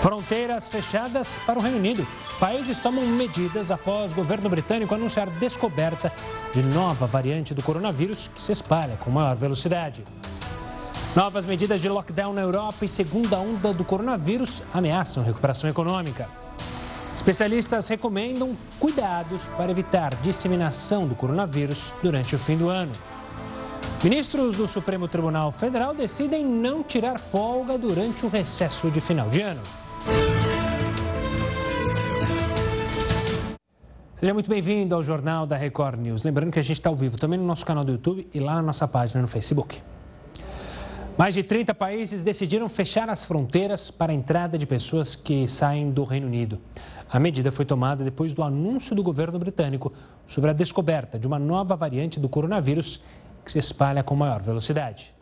Fronteiras fechadas para o Reino Unido. Países tomam medidas após o governo britânico anunciar descoberta de nova variante do coronavírus que se espalha com maior velocidade. Novas medidas de lockdown na Europa e segunda onda do coronavírus ameaçam recuperação econômica. Especialistas recomendam cuidados para evitar disseminação do coronavírus durante o fim do ano. Ministros do Supremo Tribunal Federal decidem não tirar folga durante o recesso de final de ano. Seja muito bem-vindo ao Jornal da Record News. Lembrando que a gente está ao vivo também no nosso canal do YouTube e lá na nossa página no Facebook. Mais de 30 países decidiram fechar as fronteiras para a entrada de pessoas que saem do Reino Unido. A medida foi tomada depois do anúncio do governo britânico sobre a descoberta de uma nova variante do coronavírus que se espalha com maior velocidade.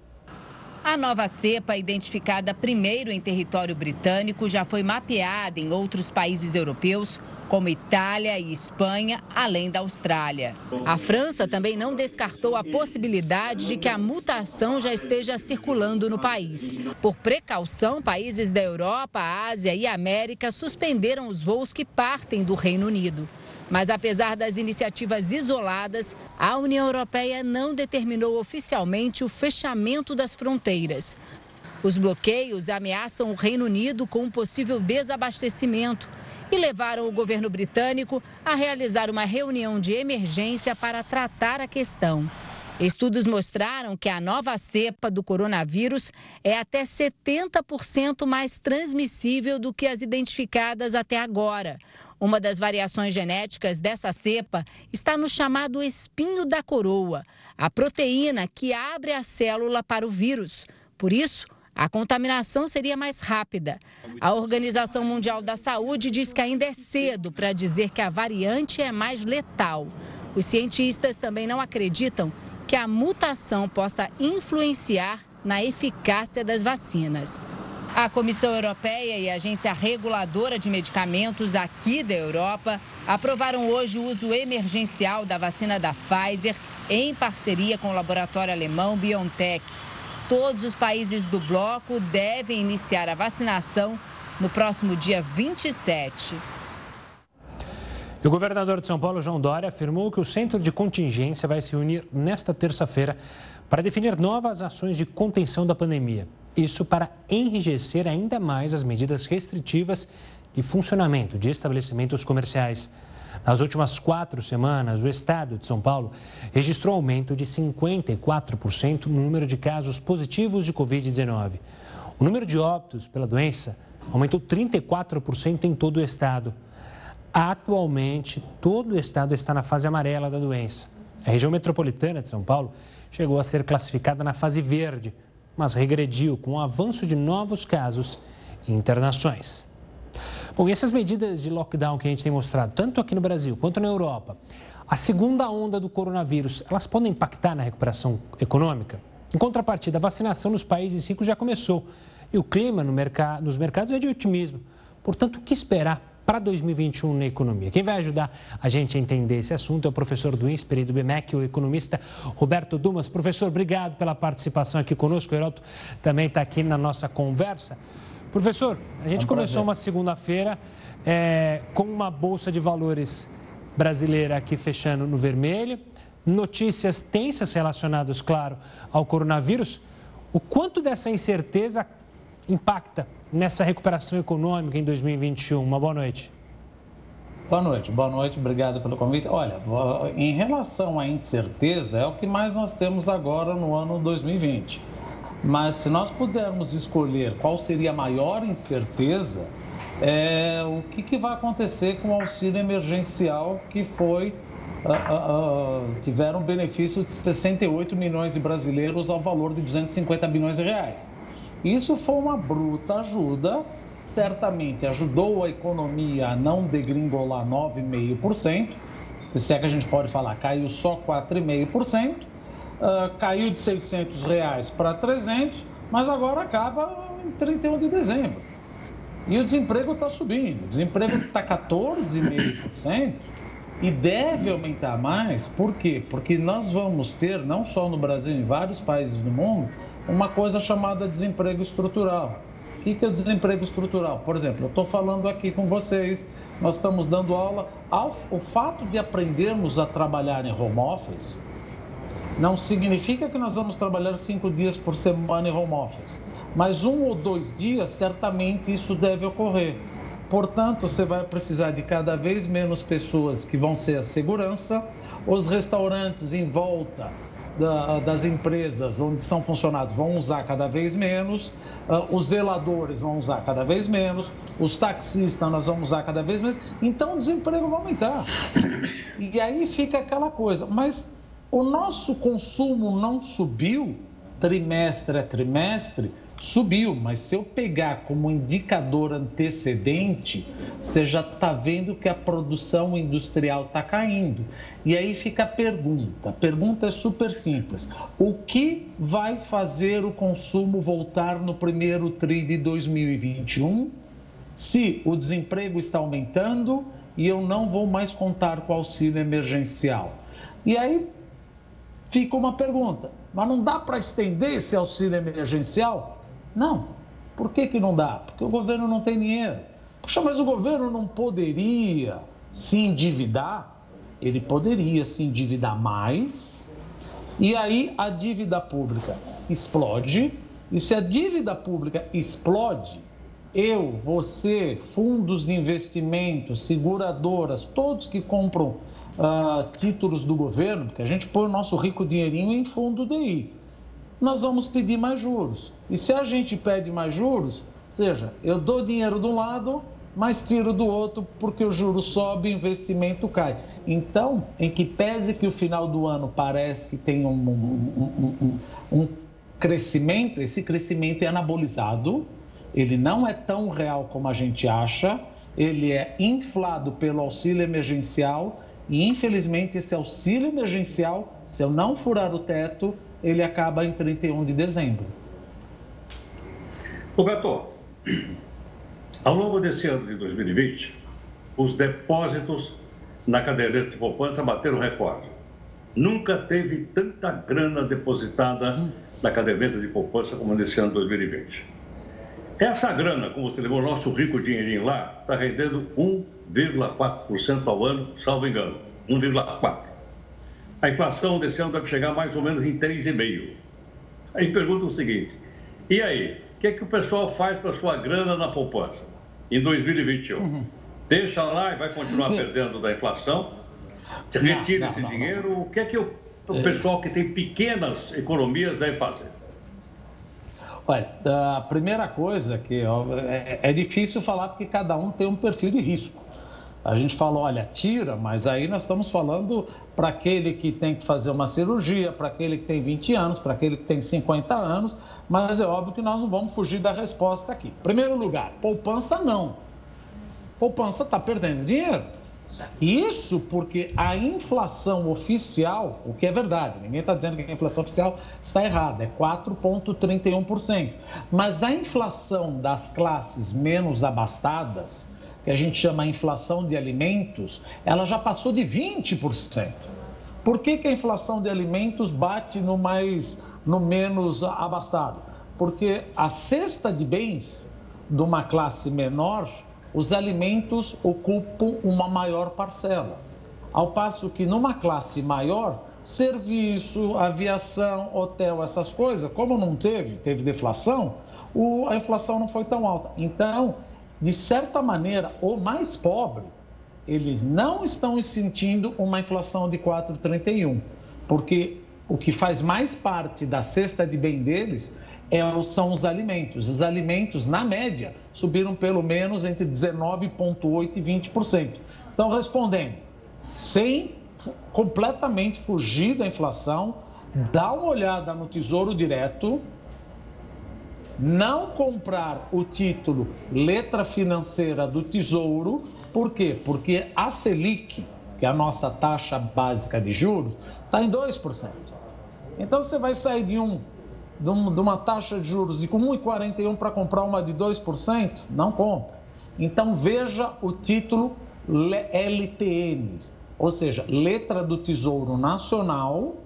A nova cepa, identificada primeiro em território britânico, já foi mapeada em outros países europeus, como Itália e Espanha, além da Austrália. A França também não descartou a possibilidade de que a mutação já esteja circulando no país. Por precaução, países da Europa, Ásia e América suspenderam os voos que partem do Reino Unido. Mas apesar das iniciativas isoladas, a União Europeia não determinou oficialmente o fechamento das fronteiras. Os bloqueios ameaçam o Reino Unido com um possível desabastecimento e levaram o governo britânico a realizar uma reunião de emergência para tratar a questão. Estudos mostraram que a nova cepa do coronavírus é até 70% mais transmissível do que as identificadas até agora. Uma das variações genéticas dessa cepa está no chamado espinho da coroa, a proteína que abre a célula para o vírus. Por isso, a contaminação seria mais rápida. A Organização Mundial da Saúde diz que ainda é cedo para dizer que a variante é mais letal. Os cientistas também não acreditam que a mutação possa influenciar na eficácia das vacinas. A Comissão Europeia e a Agência Reguladora de Medicamentos aqui da Europa aprovaram hoje o uso emergencial da vacina da Pfizer em parceria com o laboratório alemão BioNTech. Todos os países do bloco devem iniciar a vacinação no próximo dia 27. O governador de São Paulo, João Dória, afirmou que o centro de contingência vai se unir nesta terça-feira para definir novas ações de contenção da pandemia. Isso para enrijecer ainda mais as medidas restritivas de funcionamento de estabelecimentos comerciais. Nas últimas quatro semanas, o estado de São Paulo registrou aumento de 54% no número de casos positivos de Covid-19. O número de óbitos pela doença aumentou 34% em todo o estado. Atualmente, todo o estado está na fase amarela da doença. A região metropolitana de São Paulo chegou a ser classificada na fase verde, mas regrediu com o avanço de novos casos e internações. Bom, e essas medidas de lockdown que a gente tem mostrado, tanto aqui no Brasil quanto na Europa, a segunda onda do coronavírus, elas podem impactar na recuperação econômica? Em contrapartida, a vacinação nos países ricos já começou e o clima no mercado, nos mercados é de otimismo. Portanto, o que esperar para 2021 na economia. Quem vai ajudar a gente a entender esse assunto é o professor do INSPER e do BMEC, o economista Roberto Dumas. Professor, obrigado pela participação aqui conosco. O Heroto também está aqui na nossa conversa. Professor, a gente é um começou uma segunda-feira é, com uma bolsa de valores brasileira aqui fechando no vermelho, notícias tensas relacionadas, claro, ao coronavírus. O quanto dessa incerteza impacta nessa recuperação econômica em 2021? Uma boa noite. Boa noite, boa noite, obrigado pelo convite. Olha, em relação à incerteza, é o que mais nós temos agora no ano 2020. Mas se nós pudermos escolher qual seria a maior incerteza, é o que, que vai acontecer com o auxílio emergencial que foi Uh, uh, uh, tiveram benefício de 68 milhões de brasileiros ao valor de 250 bilhões de reais. Isso foi uma bruta ajuda, certamente ajudou a economia a não degringolar 9,5%, se é que a gente pode falar, caiu só 4,5%, uh, caiu de 600 reais para 300, mas agora acaba em 31 de dezembro. E o desemprego está subindo, o desemprego está 14,5% e deve aumentar mais, por quê? Porque nós vamos ter, não só no Brasil, em vários países do mundo, uma coisa chamada desemprego estrutural, que é o desemprego estrutural? Por exemplo, eu estou falando aqui com vocês, nós estamos dando aula. O fato de aprendermos a trabalhar em home office não significa que nós vamos trabalhar cinco dias por semana em home office, mas um ou dois dias, certamente isso deve ocorrer. Portanto, você vai precisar de cada vez menos pessoas que vão ser a segurança, os restaurantes em volta da, das empresas onde são funcionários vão usar cada vez menos, uh, os zeladores vão usar cada vez menos, os taxistas nós vamos usar cada vez menos, então o desemprego vai aumentar. E aí fica aquela coisa, mas o nosso consumo não subiu trimestre a trimestre, subiu, mas se eu pegar como indicador antecedente, você já está vendo que a produção industrial está caindo. E aí fica a pergunta: a pergunta é super simples. O que vai fazer o consumo voltar no primeiro TRI de 2021 se o desemprego está aumentando e eu não vou mais contar com o auxílio emergencial? E aí fica uma pergunta: mas não dá para estender esse auxílio emergencial? Não. Por que, que não dá? Porque o governo não tem dinheiro. Poxa, mas o governo não poderia se endividar? Ele poderia se endividar mais, e aí a dívida pública explode. E se a dívida pública explode, eu, você, fundos de investimento, seguradoras, todos que compram uh, títulos do governo, porque a gente põe o nosso rico dinheirinho em fundo DI nós vamos pedir mais juros. E se a gente pede mais juros, seja, eu dou dinheiro de um lado, mas tiro do outro porque o juro sobe, o investimento cai. Então, em que pese que o final do ano parece que tem um, um, um, um crescimento, esse crescimento é anabolizado, ele não é tão real como a gente acha, ele é inflado pelo auxílio emergencial e, infelizmente, esse auxílio emergencial, se eu não furar o teto, ele acaba em 31 de dezembro. Roberto, ao longo desse ano de 2020, os depósitos na caderneta de poupança bateram recorde. Nunca teve tanta grana depositada na caderneta de poupança como nesse ano de 2020. Essa grana, como você levou o nosso rico dinheirinho lá, está rendendo 1,4% ao ano, salvo engano. 1,4%. A inflação desse ano deve chegar mais ou menos em 3,5%. Aí pergunta o seguinte: e aí? O que, é que o pessoal faz com a sua grana na poupança em 2021? Uhum. Deixa lá e vai continuar perdendo da inflação? Retira esse não, dinheiro? Não. O que é que o, o é. pessoal que tem pequenas economias deve fazer? Olha, a primeira coisa que ó, é, é difícil falar porque cada um tem um perfil de risco. A gente fala, olha, tira, mas aí nós estamos falando para aquele que tem que fazer uma cirurgia, para aquele que tem 20 anos, para aquele que tem 50 anos, mas é óbvio que nós não vamos fugir da resposta aqui. Primeiro lugar, poupança não. Poupança está perdendo dinheiro. Isso porque a inflação oficial, o que é verdade, ninguém está dizendo que a inflação oficial está errada, é 4,31%. Mas a inflação das classes menos abastadas, que a gente chama inflação de alimentos, ela já passou de 20%. Por que, que a inflação de alimentos bate no mais no menos abastado? Porque a cesta de bens de uma classe menor, os alimentos ocupam uma maior parcela. Ao passo que numa classe maior, serviço, aviação, hotel, essas coisas, como não teve, teve deflação, o, a inflação não foi tão alta. Então, de certa maneira, o mais pobre, eles não estão sentindo uma inflação de 4,31, porque o que faz mais parte da cesta de bem deles são os alimentos. Os alimentos, na média, subiram pelo menos entre 19,8% e 20%. Então, respondendo, sem completamente fugir da inflação, dá uma olhada no Tesouro Direto, não comprar o título letra financeira do Tesouro, por quê? Porque a Selic, que é a nossa taxa básica de juros, está em 2%. Então você vai sair de, um, de, um, uma taxa de juros de 1,41 para comprar uma de 2%? Não compra. Então veja o título LTN, ou seja, letra do Tesouro Nacional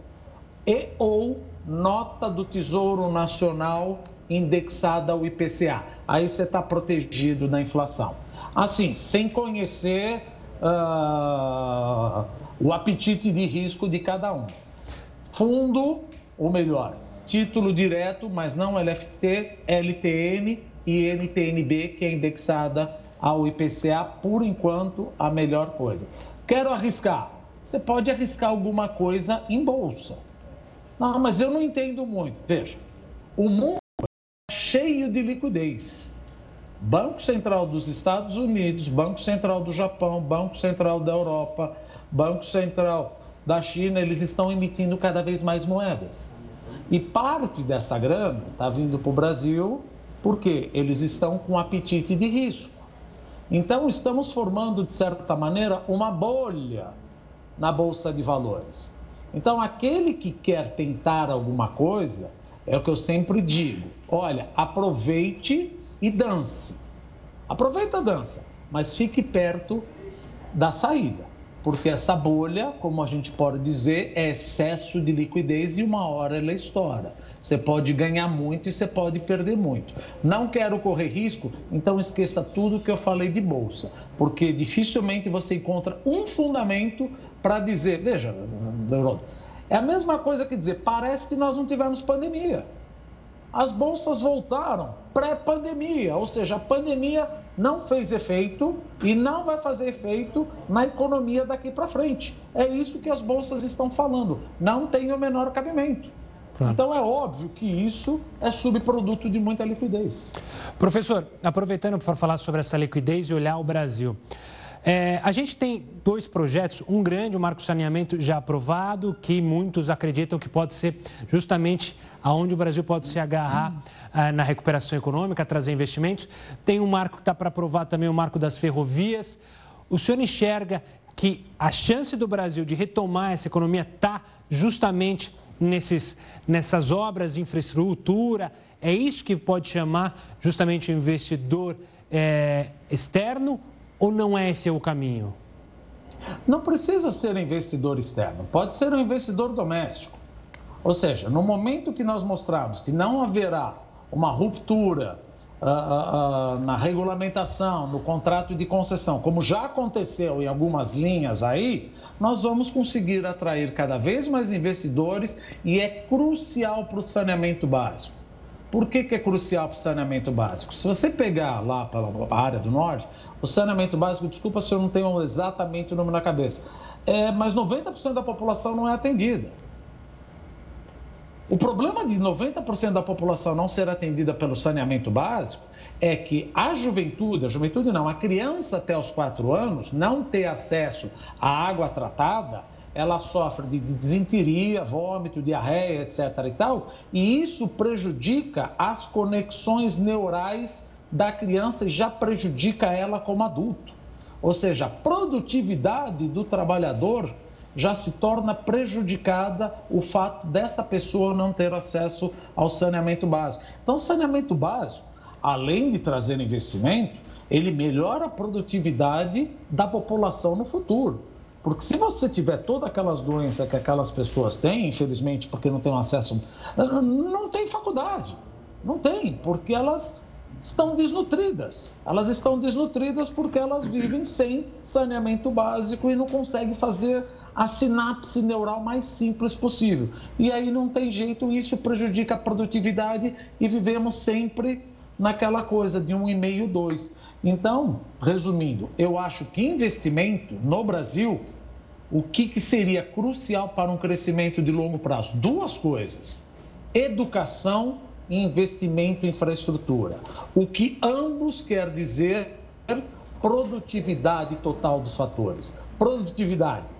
e ou nota do Tesouro Nacional indexada ao IPCA. aí você está protegido da inflação. Assim, sem conhecer uh, o apetite de risco de cada um. Fundo, ou melhor, título direto, mas não LFT, LTN e NTNB, que é indexada ao IPCA, por enquanto, a melhor coisa. Quero arriscar. Você pode arriscar alguma coisa em bolsa. Não, mas eu não entendo muito. Veja, o mundo é cheio de liquidez. Banco Central dos Estados Unidos, Banco Central do Japão, Banco Central da Europa, Banco Central da China, eles estão emitindo cada vez mais moedas. E parte dessa grana está vindo para o Brasil porque eles estão com apetite de risco. Então, estamos formando, de certa maneira, uma bolha na Bolsa de Valores. Então, aquele que quer tentar alguma coisa, é o que eu sempre digo: olha, aproveite e dance. Aproveita a dança, mas fique perto da saída, porque essa bolha, como a gente pode dizer, é excesso de liquidez e uma hora ela estoura. Você pode ganhar muito e você pode perder muito. Não quero correr risco, então esqueça tudo que eu falei de bolsa, porque dificilmente você encontra um fundamento para dizer, veja, é a mesma coisa que dizer, parece que nós não tivemos pandemia. As bolsas voltaram pré-pandemia, ou seja, a pandemia não fez efeito e não vai fazer efeito na economia daqui para frente. É isso que as bolsas estão falando. Não tem o menor cabimento. Claro. Então é óbvio que isso é subproduto de muita liquidez. Professor, aproveitando para falar sobre essa liquidez e olhar o Brasil. É, a gente tem dois projetos, um grande, o Marco Saneamento já aprovado, que muitos acreditam que pode ser justamente aonde o Brasil pode se agarrar ah, na recuperação econômica, trazer investimentos. Tem um marco que está para aprovar também, o Marco das Ferrovias. O senhor enxerga que a chance do Brasil de retomar essa economia está justamente nesses, nessas obras de infraestrutura? É isso que pode chamar justamente o investidor é, externo ou não é esse o caminho? Não precisa ser investidor externo, pode ser um investidor doméstico. Ou seja, no momento que nós mostrarmos que não haverá uma ruptura uh, uh, na regulamentação, no contrato de concessão, como já aconteceu em algumas linhas aí, nós vamos conseguir atrair cada vez mais investidores e é crucial para o saneamento básico. Por que, que é crucial para o saneamento básico? Se você pegar lá pela área do norte, o saneamento básico, desculpa se eu não tenho exatamente o número na cabeça, é, mas 90% da população não é atendida. O problema de 90% da população não ser atendida pelo saneamento básico é que a juventude, a juventude não, a criança até os 4 anos não ter acesso à água tratada, ela sofre de desinteria, vômito, diarreia, etc. e tal, e isso prejudica as conexões neurais da criança e já prejudica ela como adulto. Ou seja, a produtividade do trabalhador já se torna prejudicada o fato dessa pessoa não ter acesso ao saneamento básico. Então, saneamento básico além de trazer investimento, ele melhora a produtividade da população no futuro. Porque se você tiver todas aquelas doenças que aquelas pessoas têm, infelizmente, porque não têm acesso, não tem faculdade. Não tem, porque elas estão desnutridas. Elas estão desnutridas porque elas vivem sem saneamento básico e não conseguem fazer a sinapse neural mais simples possível. E aí não tem jeito, isso prejudica a produtividade e vivemos sempre naquela coisa de um e meio, dois. Então, resumindo, eu acho que investimento no Brasil, o que, que seria crucial para um crescimento de longo prazo? Duas coisas: educação e investimento em infraestrutura. O que ambos quer dizer produtividade total dos fatores. Produtividade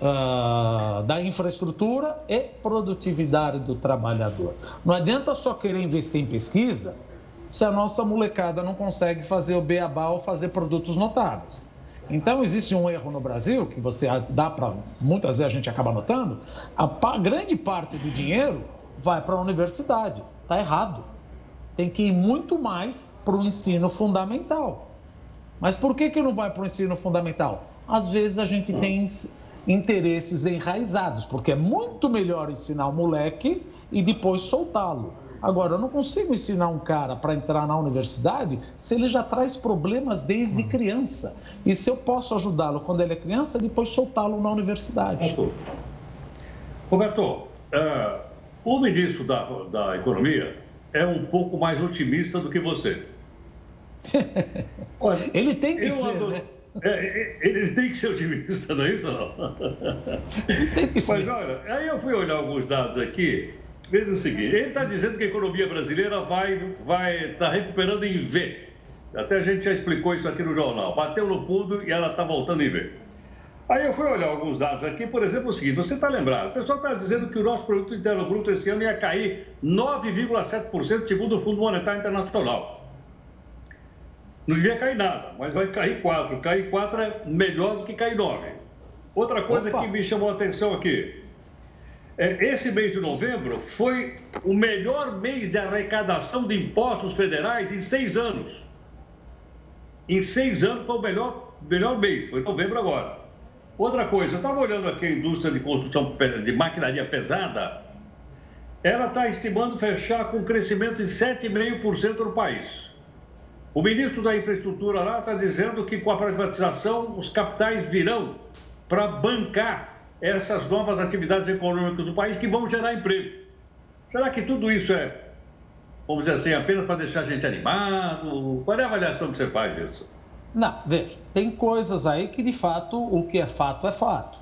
uh, da infraestrutura e produtividade do trabalhador. Não adianta só querer investir em pesquisa se a nossa molecada não consegue fazer o beabá ou fazer produtos notáveis. Então, existe um erro no Brasil, que você dá para. Muitas vezes a gente acaba notando, a grande parte do dinheiro vai para a universidade. Está errado. Tem que ir muito mais para o ensino fundamental. Mas por que, que não vai para o ensino fundamental? Às vezes a gente tem interesses enraizados, porque é muito melhor ensinar o moleque e depois soltá-lo. Agora, eu não consigo ensinar um cara para entrar na universidade se ele já traz problemas desde uhum. criança. E se eu posso ajudá-lo quando ele é criança, depois soltá-lo na universidade. Roberto, uh, o ministro da, da Economia é um pouco mais otimista do que você. Olha, ele tem que ser, né? É, é, ele tem que ser otimista, não é isso? Não? Mas olha, aí eu fui olhar alguns dados aqui. Veja o seguinte: ele está dizendo que a economia brasileira vai estar vai, tá recuperando em V. Até a gente já explicou isso aqui no jornal. Bateu no fundo e ela está voltando em V. Aí eu fui olhar alguns dados aqui, por exemplo, o seguinte: você está lembrado, o pessoal está dizendo que o nosso produto interno bruto esse ano ia cair 9,7% segundo o Fundo Monetário Internacional. Não devia cair nada, mas vai cair 4. Cair 4 é melhor do que cair 9. Outra coisa Opa. que me chamou a atenção aqui. É, esse mês de novembro foi o melhor mês de arrecadação de impostos federais em seis anos. Em seis anos foi o melhor, melhor mês, foi novembro agora. Outra coisa, eu estava olhando aqui a indústria de construção de maquinaria pesada, ela está estimando fechar com um crescimento de 7,5% no país. O ministro da Infraestrutura lá está dizendo que com a privatização os capitais virão para bancar essas novas atividades econômicas do país que vão gerar emprego. Será que tudo isso é, vamos dizer assim, apenas para deixar a gente animado? Qual é a avaliação que você faz disso? Não, veja, tem coisas aí que de fato o que é fato é fato.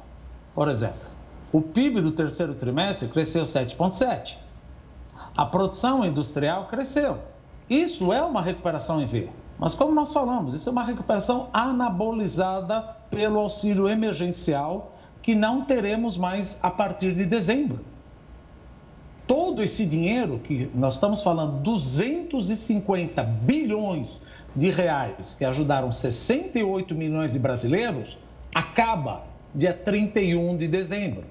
Por exemplo, o PIB do terceiro trimestre cresceu 7,7. A produção industrial cresceu. Isso é uma recuperação em V. Mas como nós falamos, isso é uma recuperação anabolizada pelo auxílio emergencial que não teremos mais a partir de dezembro. Todo esse dinheiro que nós estamos falando, 250 bilhões de reais que ajudaram 68 milhões de brasileiros, acaba dia 31 de dezembro.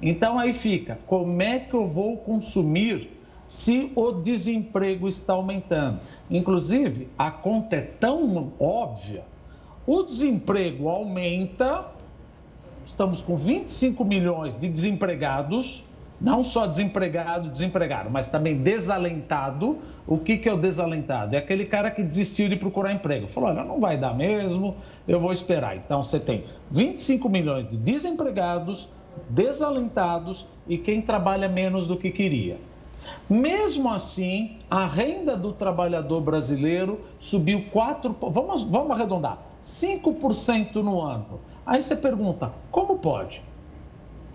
Então aí fica, como é que eu vou consumir se o desemprego está aumentando. Inclusive, a conta é tão óbvia: o desemprego aumenta, estamos com 25 milhões de desempregados, não só desempregado, desempregado, mas também desalentado. O que, que é o desalentado? É aquele cara que desistiu de procurar emprego. Falou: olha, não vai dar mesmo, eu vou esperar. Então, você tem 25 milhões de desempregados, desalentados e quem trabalha menos do que queria. Mesmo assim, a renda do trabalhador brasileiro subiu 4%, vamos, vamos arredondar, 5% no ano. Aí você pergunta, como pode?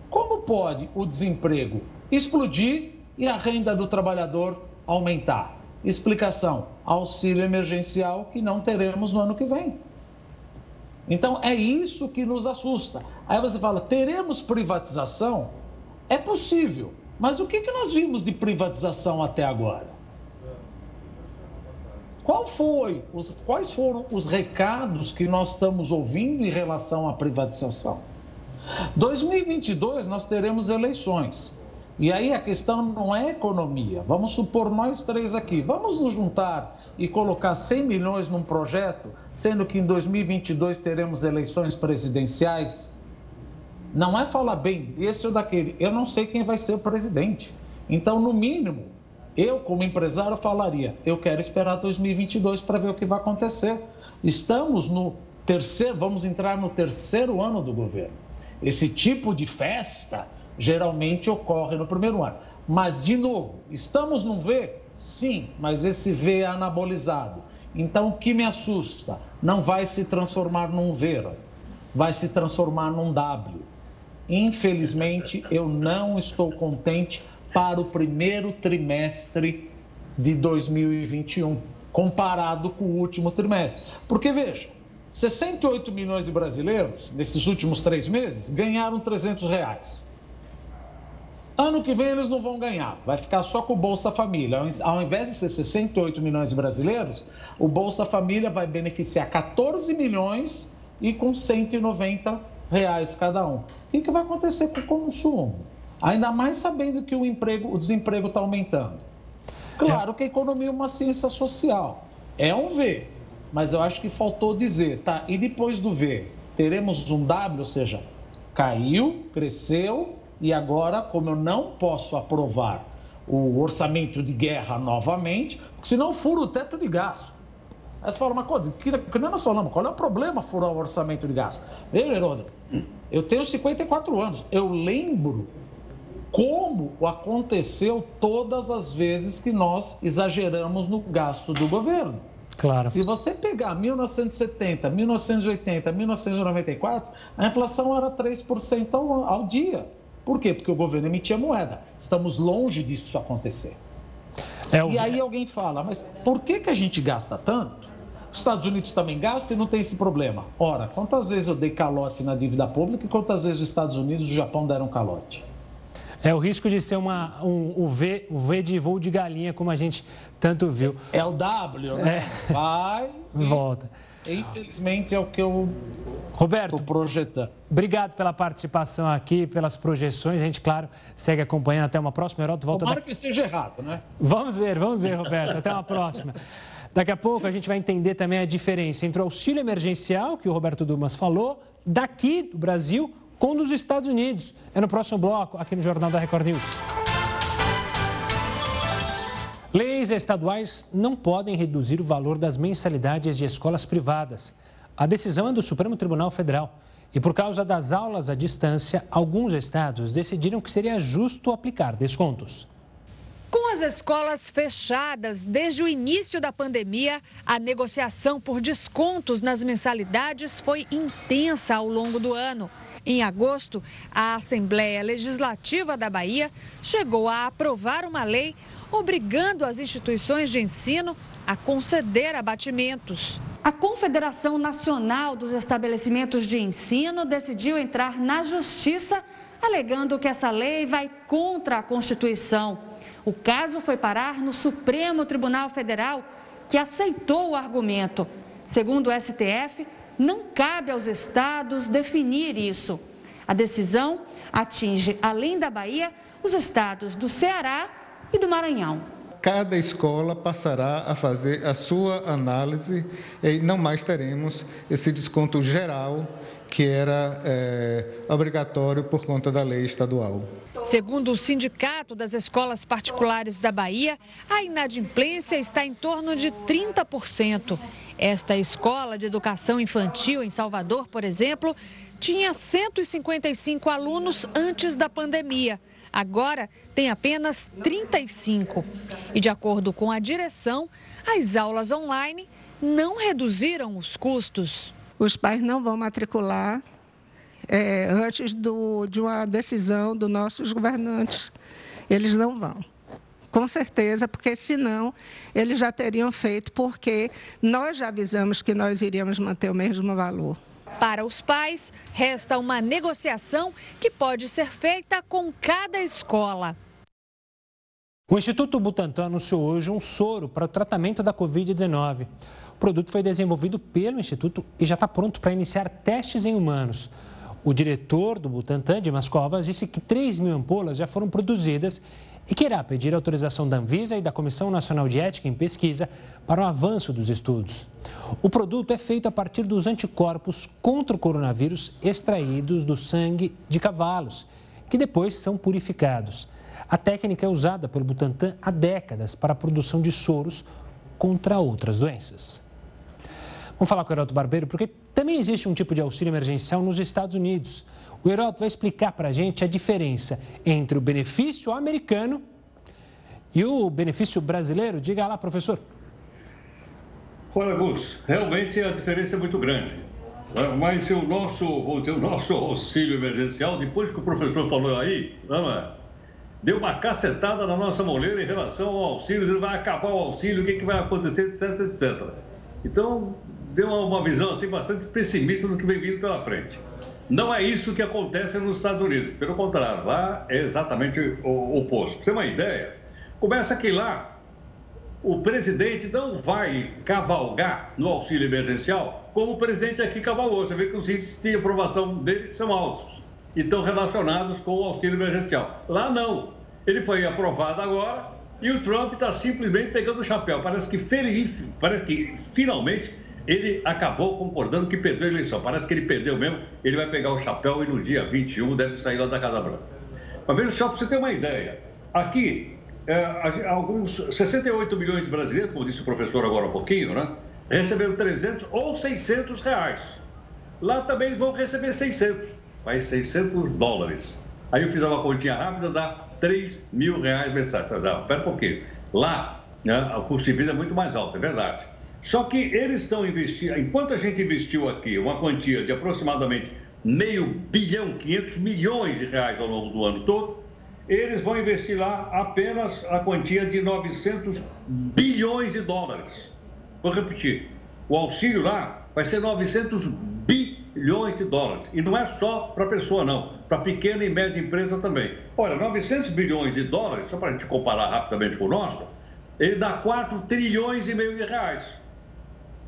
Como pode o desemprego explodir e a renda do trabalhador aumentar? Explicação: auxílio emergencial que não teremos no ano que vem. Então é isso que nos assusta. Aí você fala: teremos privatização? É possível, mas o que, que nós vimos de privatização até agora? Qual foi, os, quais foram os recados que nós estamos ouvindo em relação à privatização? 2022 nós teremos eleições. E aí a questão não é economia. Vamos supor nós três aqui, vamos nos juntar e colocar 100 milhões num projeto, sendo que em 2022 teremos eleições presidenciais? Não é falar bem desse ou daquele. Eu não sei quem vai ser o presidente. Então, no mínimo, eu, como empresário, falaria: eu quero esperar 2022 para ver o que vai acontecer. Estamos no terceiro, vamos entrar no terceiro ano do governo. Esse tipo de festa geralmente ocorre no primeiro ano. Mas, de novo, estamos num V? Sim, mas esse V é anabolizado. Então, o que me assusta? Não vai se transformar num V, vai se transformar num W. Infelizmente, eu não estou contente para o primeiro trimestre de 2021, comparado com o último trimestre. Porque, veja, 68 milhões de brasileiros, nesses últimos três meses, ganharam 300 reais. Ano que vem eles não vão ganhar, vai ficar só com o Bolsa Família. Ao invés de ser 68 milhões de brasileiros, o Bolsa Família vai beneficiar 14 milhões e com 190 reais cada um. O que, que vai acontecer com o consumo? Ainda mais sabendo que o, emprego, o desemprego está aumentando. Claro que a economia é uma ciência social. É um V, mas eu acho que faltou dizer, tá? E depois do V, teremos um W, ou seja, caiu, cresceu, e agora, como eu não posso aprovar o orçamento de guerra novamente, porque senão fura o teto de gasto. Aí você fala, mas que, que nós falamos, qual é o problema furar o orçamento de gasto? Veja, Heródoto, eu tenho 54 anos, eu lembro como aconteceu todas as vezes que nós exageramos no gasto do governo. Claro. Se você pegar 1970, 1980, 1994, a inflação era 3% ao, ao dia. Por quê? Porque o governo emitia moeda. Estamos longe disso acontecer. É o... E aí alguém fala, mas por que, que a gente gasta tanto? Os Estados Unidos também gastam e não tem esse problema. Ora, quantas vezes eu dei calote na dívida pública e quantas vezes os Estados Unidos e o Japão deram calote? É o risco de ser uma, um, um, v, um V de voo de galinha, como a gente tanto viu. É o W, né? É. Vai. Volta. Infelizmente é o que eu Roberto, estou projetando. Obrigado pela participação aqui, pelas projeções. A gente, claro, segue acompanhando. Até uma próxima. Heroto, volta Tomara da... que esteja errado, né? Vamos ver, vamos ver, Roberto. Até uma próxima. Daqui a pouco a gente vai entender também a diferença entre o auxílio emergencial, que o Roberto Dumas falou, daqui do Brasil, com dos Estados Unidos. É no próximo bloco, aqui no Jornal da Record News. Leis estaduais não podem reduzir o valor das mensalidades de escolas privadas. A decisão é do Supremo Tribunal Federal. E por causa das aulas à distância, alguns estados decidiram que seria justo aplicar descontos. Com as escolas fechadas desde o início da pandemia, a negociação por descontos nas mensalidades foi intensa ao longo do ano. Em agosto, a Assembleia Legislativa da Bahia chegou a aprovar uma lei obrigando as instituições de ensino a conceder abatimentos. A Confederação Nacional dos Estabelecimentos de Ensino decidiu entrar na justiça alegando que essa lei vai contra a Constituição. O caso foi parar no Supremo Tribunal Federal, que aceitou o argumento. Segundo o STF, não cabe aos estados definir isso. A decisão atinge, além da Bahia, os estados do Ceará e do Maranhão. Cada escola passará a fazer a sua análise e não mais teremos esse desconto geral que era é, obrigatório por conta da lei estadual. Segundo o Sindicato das Escolas Particulares da Bahia, a inadimplência está em torno de 30%. Esta escola de educação infantil em Salvador, por exemplo, tinha 155 alunos antes da pandemia. Agora tem apenas 35. E de acordo com a direção, as aulas online não reduziram os custos os pais não vão matricular é, antes do, de uma decisão dos nossos governantes. Eles não vão. Com certeza, porque senão eles já teriam feito, porque nós já avisamos que nós iríamos manter o mesmo valor. Para os pais, resta uma negociação que pode ser feita com cada escola. O Instituto Butantan anunciou hoje um soro para o tratamento da Covid-19. O produto foi desenvolvido pelo Instituto e já está pronto para iniciar testes em humanos. O diretor do Butantan, Dimas Covas, disse que 3 mil ampolas já foram produzidas e que irá pedir autorização da Anvisa e da Comissão Nacional de Ética em Pesquisa para o avanço dos estudos. O produto é feito a partir dos anticorpos contra o coronavírus extraídos do sangue de cavalos, que depois são purificados. A técnica é usada pelo Butantan há décadas para a produção de soros contra outras doenças. Vamos falar com o Heroto Barbeiro, porque também existe um tipo de auxílio emergencial nos Estados Unidos. O Heroto vai explicar para a gente a diferença entre o benefício americano e o benefício brasileiro. Diga lá, professor. Olha, Gus, realmente a diferença é muito grande. Mas o nosso, o nosso auxílio emergencial, depois que o professor falou aí, não é? deu uma cacetada na nossa moleira em relação ao auxílio, ele vai acabar o auxílio, o que, que vai acontecer, etc, etc. Então, deu uma visão assim bastante pessimista do que vem vindo pela frente. Não é isso que acontece nos Estados Unidos, pelo contrário, lá é exatamente o oposto. Pra você ter uma ideia, começa que lá o presidente não vai cavalgar no auxílio emergencial como o presidente aqui cavalgou. Você vê que os índices de aprovação dele são altos e estão relacionados com o auxílio emergencial. Lá não. Ele foi aprovado agora e o Trump está simplesmente pegando o chapéu. Parece que, feliz, parece que finalmente ele acabou concordando que perdeu a eleição. Parece que ele perdeu mesmo. Ele vai pegar o chapéu e no dia 21 deve sair lá da Casa Branca. Mas veja só para você ter uma ideia. Aqui, é, alguns 68 milhões de brasileiros, como disse o professor agora há pouquinho, né? Receberam 300 ou 600 reais. Lá também vão receber 600, mais 600 dólares. Aí eu fiz uma continha rápida, dá 3 mil reais mensais. Não, pera um pouquinho. Lá, né, o custo de vida é muito mais alto, é verdade. Só que eles estão investindo, enquanto a gente investiu aqui uma quantia de aproximadamente meio bilhão, 500 milhões de reais ao longo do ano todo, eles vão investir lá apenas a quantia de 900 bilhões de dólares. Vou repetir, o auxílio lá vai ser 900 bilhões de dólares. E não é só para pessoa, não, para pequena e média empresa também. Olha, 900 bilhões de dólares, só para a gente comparar rapidamente com o nosso, ele dá 4 trilhões e meio de reais.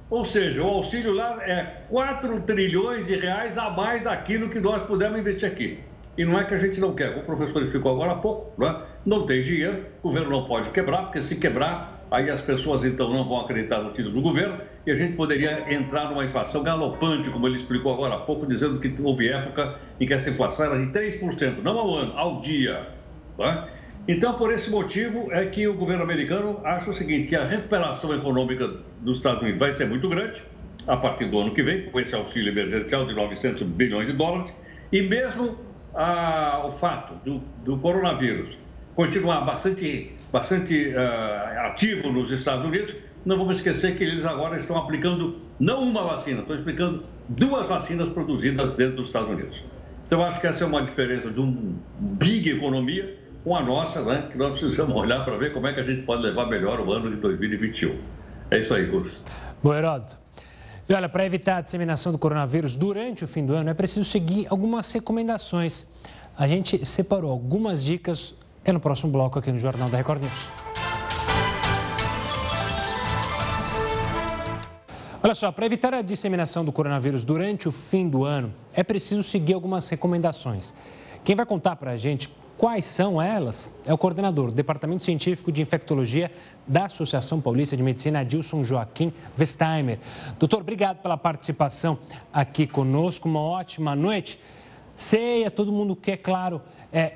Ou seja, o auxílio lá é 4 trilhões de reais a mais daquilo que nós pudemos investir aqui. E não é que a gente não quer, o professor explicou agora há pouco, não, é? não tem dinheiro, o governo não pode quebrar, porque se quebrar, aí as pessoas então não vão acreditar no título do governo e a gente poderia entrar numa inflação galopante, como ele explicou agora há pouco, dizendo que houve época em que essa inflação era de 3%, não ao ano, ao dia. Tá? Então, por esse motivo, é que o governo americano acha o seguinte, que a recuperação econômica dos Estados Unidos vai ser muito grande, a partir do ano que vem, com esse auxílio emergencial de 900 bilhões de dólares, e mesmo o fato do, do, coronavírus continuar bastante, bastante uh, ativo nos Estados Unidos, não vamos esquecer que eles agora estão aplicando não uma vacina, estão aplicando duas vacinas produzidas dentro dos Estados Unidos. Então, acho que essa é uma diferença de um big economia com a nossa, né, que nós precisamos olhar para ver como é que a gente pode levar melhor o ano de 2021. É isso aí, Curso. Boa, Heródoto. E olha, para evitar a disseminação do coronavírus durante o fim do ano, é preciso seguir algumas recomendações. A gente separou algumas dicas é no próximo bloco aqui no Jornal da Record News. Olha só, para evitar a disseminação do coronavírus durante o fim do ano, é preciso seguir algumas recomendações. Quem vai contar para a gente Quais são elas? É o coordenador do Departamento Científico de Infectologia da Associação Paulista de Medicina, Adilson Joaquim Westheimer. Doutor, obrigado pela participação aqui conosco. Uma ótima noite. Ceia, todo mundo quer, claro, é,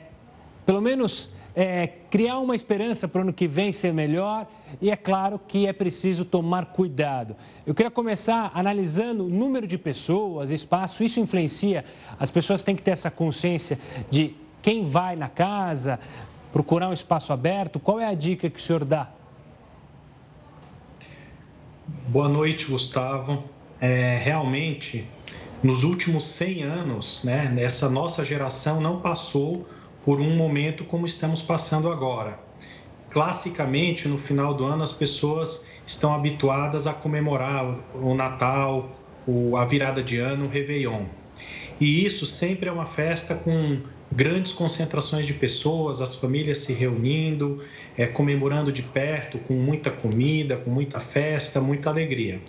pelo menos é, criar uma esperança para o ano que vem ser melhor e é claro que é preciso tomar cuidado. Eu queria começar analisando o número de pessoas, espaço, isso influencia. As pessoas têm que ter essa consciência de quem vai na casa, procurar um espaço aberto? Qual é a dica que o senhor dá? Boa noite, Gustavo. É, realmente, nos últimos 100 anos, né, essa nossa geração não passou por um momento como estamos passando agora. Classicamente, no final do ano, as pessoas estão habituadas a comemorar o Natal, a virada de ano, o Réveillon. E isso sempre é uma festa com grandes concentrações de pessoas, as famílias se reunindo, é, comemorando de perto, com muita comida, com muita festa, muita alegria.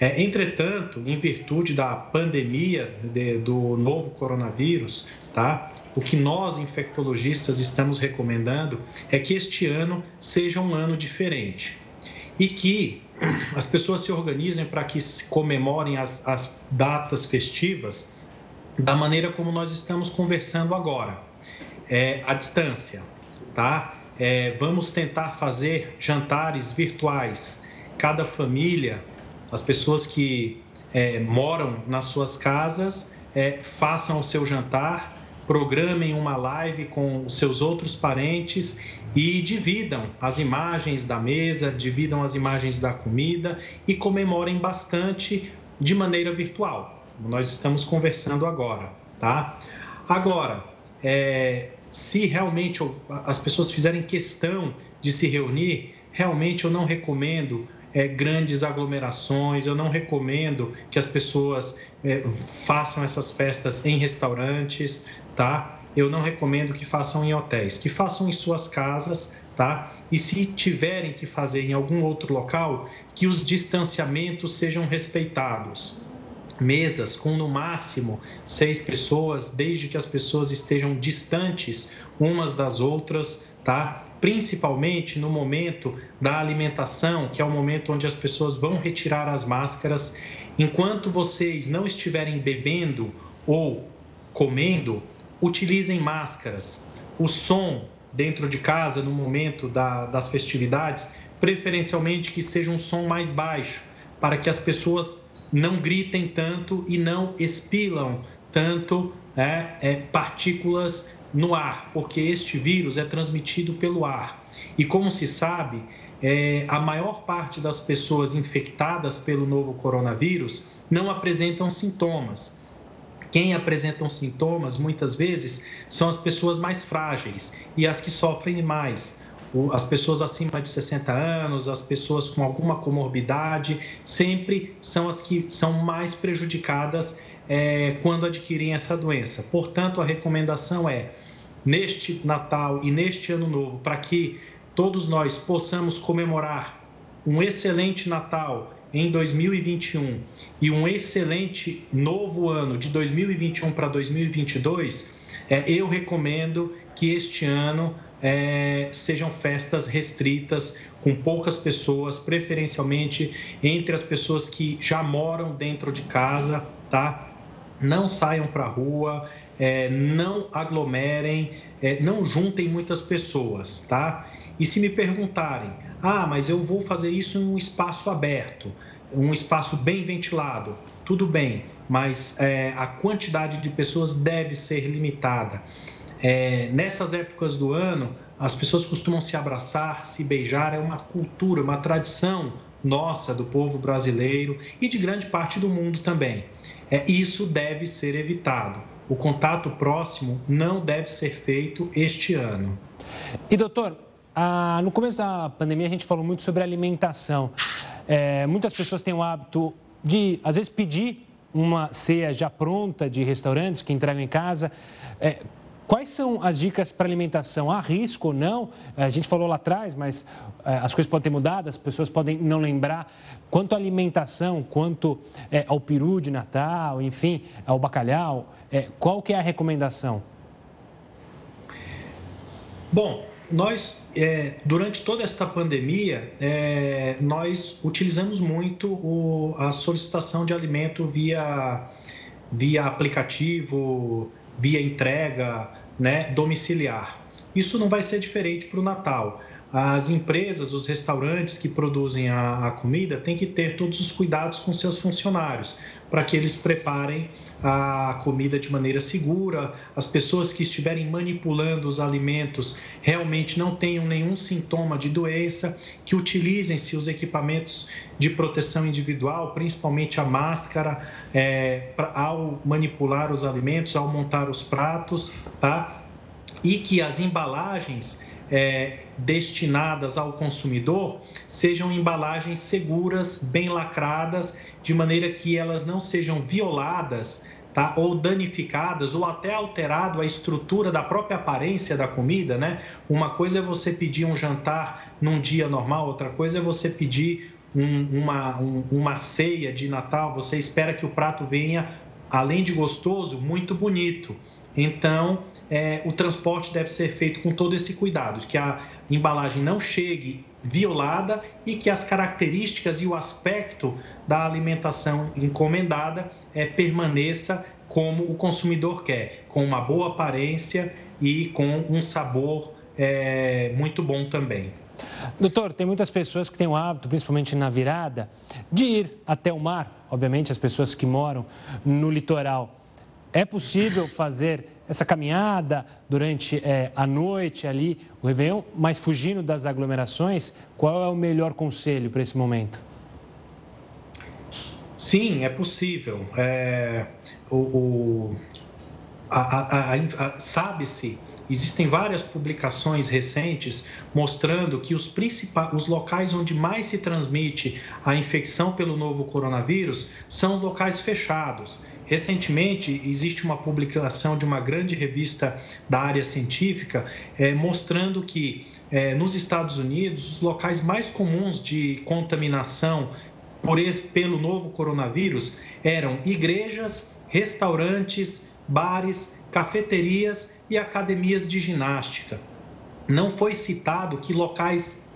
É, entretanto, em virtude da pandemia de, do novo coronavírus, tá? O que nós infectologistas estamos recomendando é que este ano seja um ano diferente e que as pessoas se organizem para que se comemorem as, as datas festivas da maneira como nós estamos conversando agora, é, à distância, tá? É, vamos tentar fazer jantares virtuais. Cada família, as pessoas que é, moram nas suas casas, é, façam o seu jantar, programem uma live com os seus outros parentes e dividam as imagens da mesa, dividam as imagens da comida e comemorem bastante de maneira virtual como nós estamos conversando agora, tá? Agora, é, se realmente as pessoas fizerem questão de se reunir, realmente eu não recomendo é, grandes aglomerações, eu não recomendo que as pessoas é, façam essas festas em restaurantes, tá? Eu não recomendo que façam em hotéis, que façam em suas casas, tá? E se tiverem que fazer em algum outro local, que os distanciamentos sejam respeitados, mesas com no máximo seis pessoas, desde que as pessoas estejam distantes umas das outras, tá? Principalmente no momento da alimentação, que é o momento onde as pessoas vão retirar as máscaras. Enquanto vocês não estiverem bebendo ou comendo, utilizem máscaras. O som dentro de casa no momento da, das festividades, preferencialmente que seja um som mais baixo, para que as pessoas não gritem tanto e não expilam tanto é, é, partículas no ar, porque este vírus é transmitido pelo ar. E como se sabe, é, a maior parte das pessoas infectadas pelo novo coronavírus não apresentam sintomas. Quem apresentam sintomas, muitas vezes, são as pessoas mais frágeis e as que sofrem mais. As pessoas acima de 60 anos, as pessoas com alguma comorbidade, sempre são as que são mais prejudicadas é, quando adquirem essa doença. Portanto, a recomendação é, neste Natal e neste Ano Novo, para que todos nós possamos comemorar um excelente Natal em 2021 e um excelente novo ano de 2021 para 2022, é, eu recomendo que este ano é, sejam festas restritas, com poucas pessoas, preferencialmente entre as pessoas que já moram dentro de casa, tá? Não saiam para a rua, é, não aglomerem, é, não juntem muitas pessoas, tá? E se me perguntarem, ah, mas eu vou fazer isso em um espaço aberto, um espaço bem ventilado. Tudo bem, mas é, a quantidade de pessoas deve ser limitada. É, nessas épocas do ano, as pessoas costumam se abraçar, se beijar, é uma cultura, uma tradição nossa, do povo brasileiro e de grande parte do mundo também. É, isso deve ser evitado. O contato próximo não deve ser feito este ano. E doutor, ah, no começo da pandemia, a gente falou muito sobre alimentação. É, muitas pessoas têm o hábito de, às vezes, pedir uma ceia já pronta de restaurantes que entregam em casa. É, quais são as dicas para alimentação? Há risco ou não? A gente falou lá atrás, mas é, as coisas podem ter mudado, as pessoas podem não lembrar. Quanto à alimentação, quanto é, ao peru de Natal, enfim, ao bacalhau, é, qual que é a recomendação? Bom, nós, é, durante toda esta pandemia, nós utilizamos muito o, a solicitação de alimento via, via aplicativo, via entrega né, domiciliar. Isso não vai ser diferente para o Natal as empresas, os restaurantes que produzem a, a, comida têm que ter todos os cuidados com seus funcionários para que eles preparem a comida de maneira segura, as pessoas que estiverem manipulando os alimentos realmente não tenham nenhum sintoma de doença, que utilizem-se os equipamentos de proteção individual, principalmente a máscara, é, pra, ao manipular os alimentos, ao montar os pratos, tá? E que as embalagens é, destinadas ao consumidor sejam embalagens seguras, bem lacradas, de maneira que elas não sejam violadas tá? ou danificadas ou até alterado a estrutura da própria aparência da comida, né? Uma coisa é você pedir um jantar num dia normal, outra coisa é você pedir um, uma, um, uma ceia de Natal, você espera que o prato venha, além de gostoso, muito bonito. Então, é, o transporte deve ser feito com todo esse cuidado, que a embalagem não chegue violada e que as características e o aspecto da alimentação encomendada é, permaneça como o consumidor quer, com uma boa aparência e com um sabor é, muito bom também. Doutor, tem muitas pessoas que têm o hábito, principalmente na virada, de ir até o mar. Obviamente, as pessoas que moram no litoral é possível fazer essa caminhada durante é, a noite ali, o Réveillon, mas fugindo das aglomerações? Qual é o melhor conselho para esse momento? Sim, é possível. É, o, o Sabe-se Existem várias publicações recentes mostrando que os, principais, os locais onde mais se transmite a infecção pelo novo coronavírus são locais fechados. Recentemente, existe uma publicação de uma grande revista da área científica é, mostrando que é, nos Estados Unidos, os locais mais comuns de contaminação por esse, pelo novo coronavírus eram igrejas, restaurantes, bares, cafeterias e academias de ginástica. Não foi citado que locais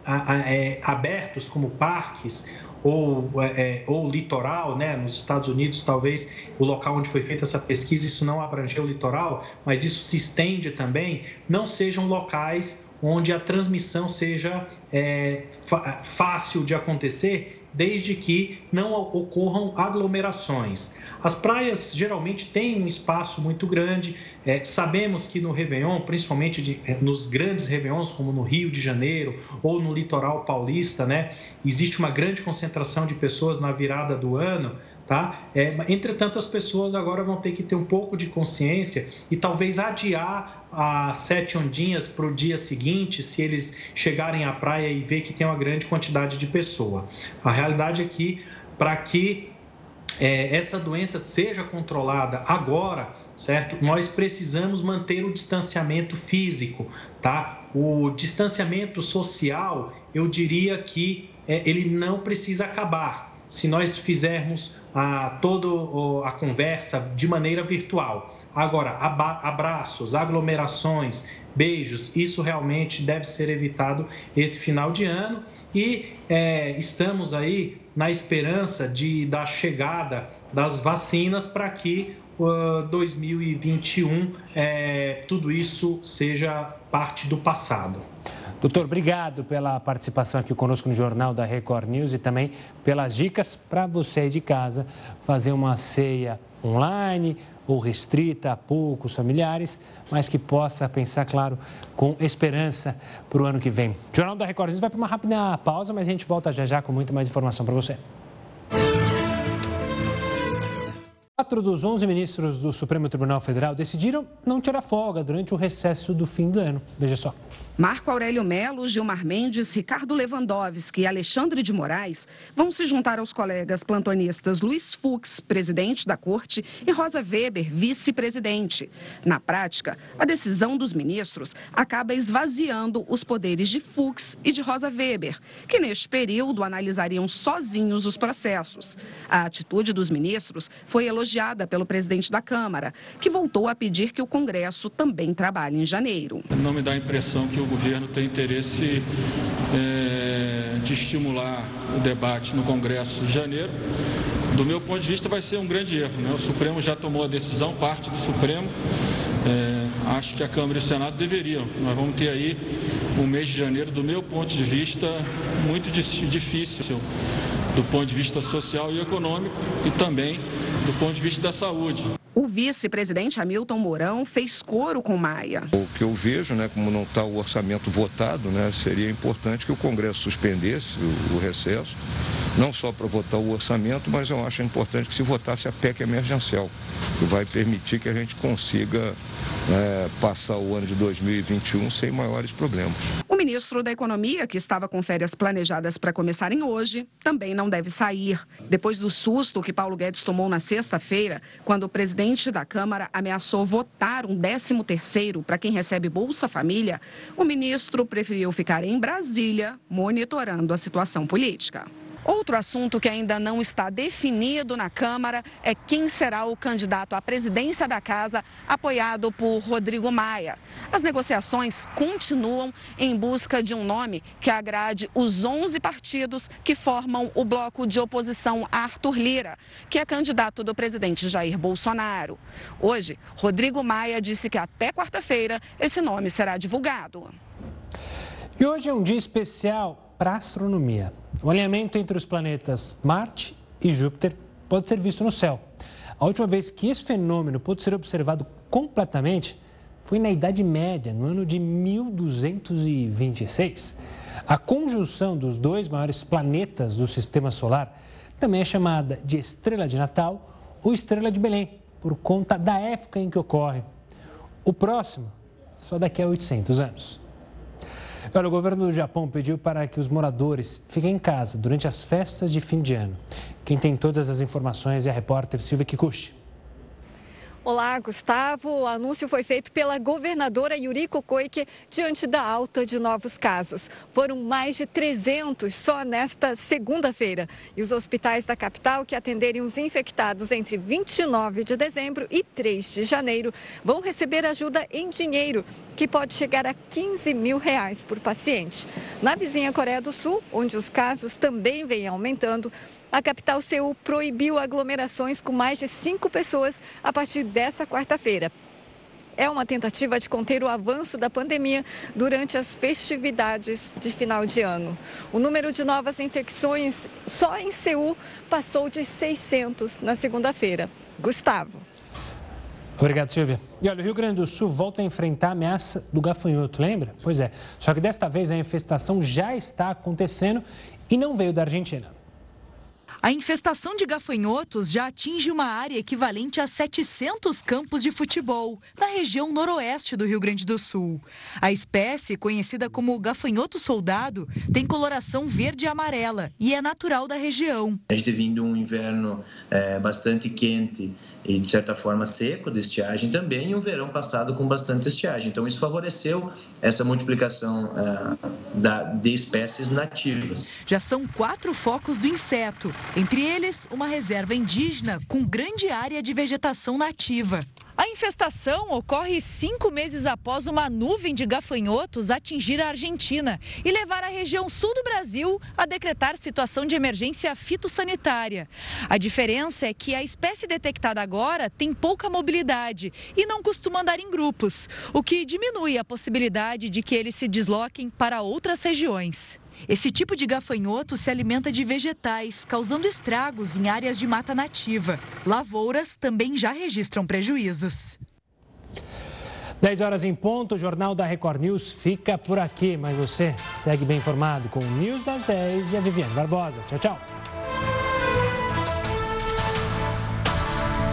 é, abertos, como parques ou, é, é, ou litoral, né? Nos Estados Unidos, talvez o local onde foi feita essa pesquisa, isso não abrangeu o litoral, mas isso se estende também, não sejam locais onde a transmissão seja é, fácil de acontecer, desde que não ocorram aglomerações. As praias geralmente têm um espaço muito grande. É, sabemos que no Réveillon, principalmente de, é, nos grandes Réveillons, como no Rio de Janeiro ou no litoral paulista, né, existe uma grande concentração de pessoas na virada do ano. Tá? É, entretanto, as pessoas agora vão ter que ter um pouco de consciência e talvez adiar as sete ondinhas para o dia seguinte, se eles chegarem à praia e ver que tem uma grande quantidade de pessoa. A realidade é que, para que é, essa doença seja controlada agora, certo? Nós precisamos manter o distanciamento físico, tá? O distanciamento social, eu diria que é, ele não precisa acabar se nós fizermos a, toda a conversa de maneira virtual. Agora, abraços, aglomerações, beijos, isso realmente deve ser evitado esse final de ano e é, estamos aí na esperança de da chegada das vacinas para que 2021 é, tudo isso seja parte do passado. Doutor, obrigado pela participação aqui conosco no Jornal da Record News e também pelas dicas para você aí de casa fazer uma ceia online ou restrita a poucos familiares, mas que possa pensar, claro, com esperança para o ano que vem. O Jornal da Record News vai para uma rápida pausa, mas a gente volta já já com muito mais informação para você. Quatro dos 11 ministros do Supremo Tribunal Federal decidiram não tirar folga durante o recesso do fim do ano. Veja só. Marco Aurélio Melo, Gilmar Mendes, Ricardo Lewandowski e Alexandre de Moraes vão se juntar aos colegas plantonistas Luiz Fux, presidente da Corte, e Rosa Weber, vice-presidente. Na prática, a decisão dos ministros acaba esvaziando os poderes de Fux e de Rosa Weber, que neste período analisariam sozinhos os processos. A atitude dos ministros foi elogiada pelo presidente da Câmara, que voltou a pedir que o Congresso também trabalhe em janeiro. Não me dá a impressão que o governo tem interesse é, de estimular o debate no Congresso de janeiro. Do meu ponto de vista, vai ser um grande erro. Né? O Supremo já tomou a decisão, parte do Supremo. É, acho que a Câmara e o Senado deveriam. Nós vamos ter aí um mês de janeiro, do meu ponto de vista, muito difícil do ponto de vista social e econômico e também do ponto de vista da saúde. O vice-presidente Hamilton Mourão fez coro com Maia. O que eu vejo, né, como não está o orçamento votado, né, seria importante que o Congresso suspendesse o, o recesso, não só para votar o orçamento, mas eu acho importante que se votasse a PEC emergencial, que vai permitir que a gente consiga é, passar o ano de 2021 sem maiores problemas. O ministro da Economia, que estava com férias planejadas para começarem hoje, também não deve sair. Depois do susto que Paulo Guedes tomou na sexta-feira, quando o presidente da Câmara ameaçou votar um 13 terceiro para quem recebe Bolsa Família, o ministro preferiu ficar em Brasília, monitorando a situação política. Outro assunto que ainda não está definido na Câmara é quem será o candidato à presidência da casa, apoiado por Rodrigo Maia. As negociações continuam em busca de um nome que agrade os 11 partidos que formam o bloco de oposição Arthur Lira, que é candidato do presidente Jair Bolsonaro. Hoje, Rodrigo Maia disse que até quarta-feira esse nome será divulgado. E hoje é um dia especial para astronomia. O alinhamento entre os planetas Marte e Júpiter pode ser visto no céu. A última vez que esse fenômeno pôde ser observado completamente foi na Idade Média, no ano de 1226. A conjunção dos dois maiores planetas do sistema solar também é chamada de estrela de Natal ou estrela de Belém, por conta da época em que ocorre. O próximo, só daqui a 800 anos. O governo do Japão pediu para que os moradores fiquem em casa durante as festas de fim de ano. Quem tem todas as informações é a repórter Silvia Kikuchi. Olá, Gustavo. O anúncio foi feito pela governadora Yuriko Koike diante da alta de novos casos. Foram mais de 300 só nesta segunda-feira. E os hospitais da capital que atenderem os infectados entre 29 de dezembro e 3 de janeiro vão receber ajuda em dinheiro, que pode chegar a 15 mil reais por paciente. Na vizinha Coreia do Sul, onde os casos também vêm aumentando, a capital Seul proibiu aglomerações com mais de cinco pessoas a partir dessa quarta-feira. É uma tentativa de conter o avanço da pandemia durante as festividades de final de ano. O número de novas infecções só em Seul passou de 600 na segunda-feira. Gustavo. Obrigado, Silvia. E olha, o Rio Grande do Sul volta a enfrentar a ameaça do gafanhoto, lembra? Pois é. Só que desta vez a infestação já está acontecendo e não veio da Argentina. A infestação de gafanhotos já atinge uma área equivalente a 700 campos de futebol, na região noroeste do Rio Grande do Sul. A espécie, conhecida como gafanhoto soldado, tem coloração verde e amarela e é natural da região. A gente vindo um inverno é, bastante quente e, de certa forma, seco de estiagem também, e um verão passado com bastante estiagem. Então, isso favoreceu essa multiplicação é, da, de espécies nativas. Já são quatro focos do inseto entre eles, uma reserva indígena com grande área de vegetação nativa. A infestação ocorre cinco meses após uma nuvem de gafanhotos atingir a Argentina e levar a região sul do Brasil a decretar situação de emergência fitossanitária. A diferença é que a espécie detectada agora tem pouca mobilidade e não costuma andar em grupos, o que diminui a possibilidade de que eles se desloquem para outras regiões. Esse tipo de gafanhoto se alimenta de vegetais, causando estragos em áreas de mata nativa. Lavouras também já registram prejuízos. 10 horas em ponto, o Jornal da Record News fica por aqui, mas você segue bem informado com o News das 10 e a Viviane Barbosa. Tchau, tchau.